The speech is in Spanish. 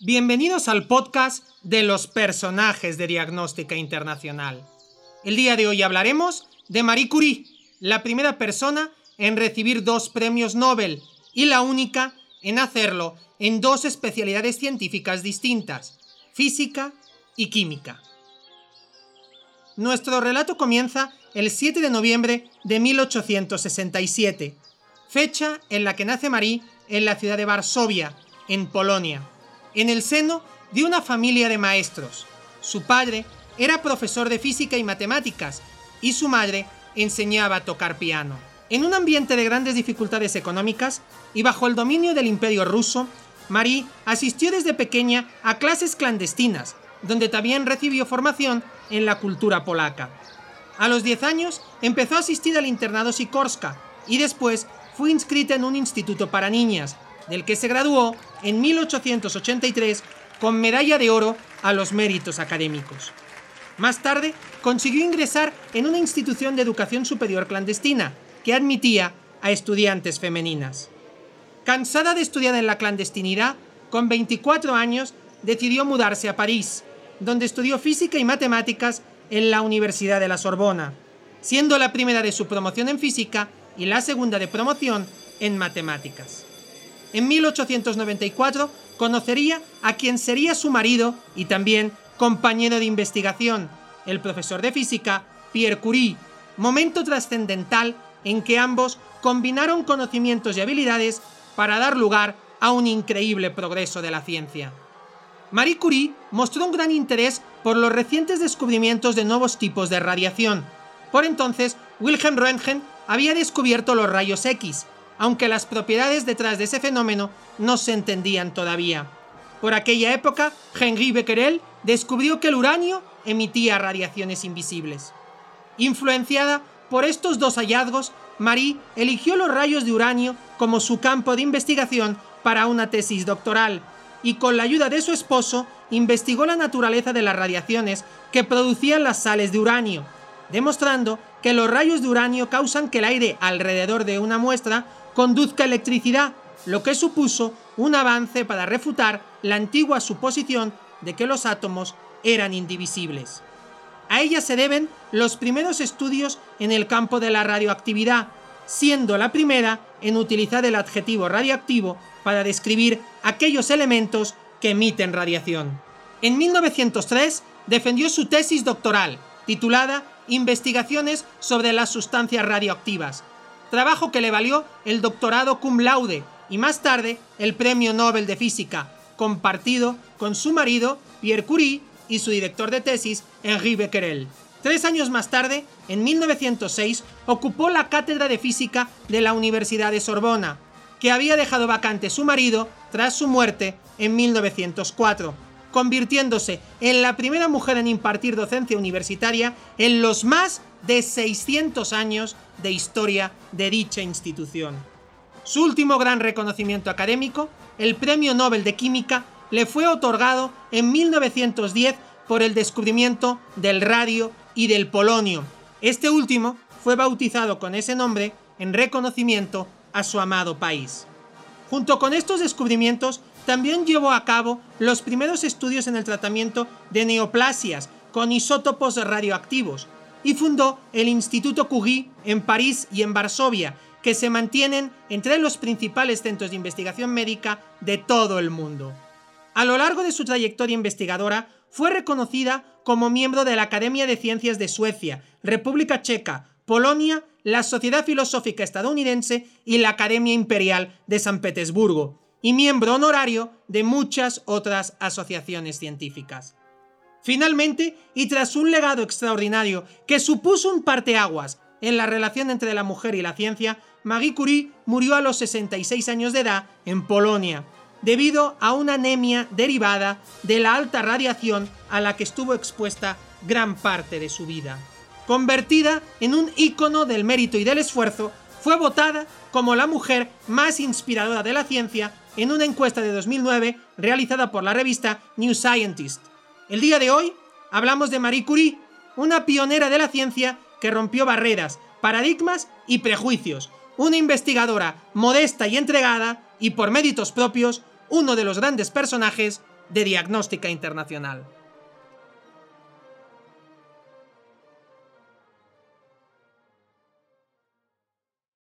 Bienvenidos al podcast de los personajes de Diagnóstica Internacional. El día de hoy hablaremos de Marie Curie, la primera persona en recibir dos premios Nobel y la única en hacerlo en dos especialidades científicas distintas, física y química. Nuestro relato comienza el 7 de noviembre de 1867, fecha en la que nace Marie en la ciudad de Varsovia, en Polonia en el seno de una familia de maestros. Su padre era profesor de física y matemáticas y su madre enseñaba a tocar piano. En un ambiente de grandes dificultades económicas y bajo el dominio del imperio ruso, Marie asistió desde pequeña a clases clandestinas, donde también recibió formación en la cultura polaca. A los 10 años empezó a asistir al internado Sikorska y después fue inscrita en un instituto para niñas, del que se graduó en 1883 con medalla de oro a los méritos académicos. Más tarde consiguió ingresar en una institución de educación superior clandestina que admitía a estudiantes femeninas. Cansada de estudiar en la clandestinidad, con 24 años decidió mudarse a París, donde estudió física y matemáticas en la Universidad de la Sorbona, siendo la primera de su promoción en física y la segunda de promoción en matemáticas. En 1894 conocería a quien sería su marido y también compañero de investigación, el profesor de física Pierre Curie, momento trascendental en que ambos combinaron conocimientos y habilidades para dar lugar a un increíble progreso de la ciencia. Marie Curie mostró un gran interés por los recientes descubrimientos de nuevos tipos de radiación. Por entonces, Wilhelm Röntgen había descubierto los rayos X, aunque las propiedades detrás de ese fenómeno no se entendían todavía. Por aquella época, Henri Becquerel descubrió que el uranio emitía radiaciones invisibles. Influenciada por estos dos hallazgos, Marie eligió los rayos de uranio como su campo de investigación para una tesis doctoral y con la ayuda de su esposo investigó la naturaleza de las radiaciones que producían las sales de uranio, demostrando que los rayos de uranio causan que el aire alrededor de una muestra conduzca electricidad, lo que supuso un avance para refutar la antigua suposición de que los átomos eran indivisibles. A ella se deben los primeros estudios en el campo de la radioactividad, siendo la primera en utilizar el adjetivo radioactivo para describir aquellos elementos que emiten radiación. En 1903 defendió su tesis doctoral, titulada Investigaciones sobre las sustancias radioactivas, trabajo que le valió el doctorado cum laude y más tarde el Premio Nobel de Física, compartido con su marido Pierre Curie y su director de tesis Henri Becquerel. Tres años más tarde, en 1906, ocupó la cátedra de física de la Universidad de Sorbona, que había dejado vacante su marido tras su muerte en 1904, convirtiéndose en la primera mujer en impartir docencia universitaria en los más de 600 años de historia de dicha institución. Su último gran reconocimiento académico, el Premio Nobel de Química, le fue otorgado en 1910 por el descubrimiento del radio y del polonio. Este último fue bautizado con ese nombre en reconocimiento a su amado país. Junto con estos descubrimientos, también llevó a cabo los primeros estudios en el tratamiento de neoplasias con isótopos radioactivos, y fundó el Instituto Curie en París y en Varsovia, que se mantienen entre los principales centros de investigación médica de todo el mundo. A lo largo de su trayectoria investigadora, fue reconocida como miembro de la Academia de Ciencias de Suecia, República Checa, Polonia, la Sociedad Filosófica Estadounidense y la Academia Imperial de San Petersburgo, y miembro honorario de muchas otras asociaciones científicas. Finalmente, y tras un legado extraordinario que supuso un parteaguas en la relación entre la mujer y la ciencia, Marie Curie murió a los 66 años de edad en Polonia, debido a una anemia derivada de la alta radiación a la que estuvo expuesta gran parte de su vida. Convertida en un ícono del mérito y del esfuerzo, fue votada como la mujer más inspiradora de la ciencia en una encuesta de 2009 realizada por la revista New Scientist. El día de hoy hablamos de Marie Curie, una pionera de la ciencia que rompió barreras, paradigmas y prejuicios, una investigadora modesta y entregada y por méritos propios, uno de los grandes personajes de Diagnóstica Internacional.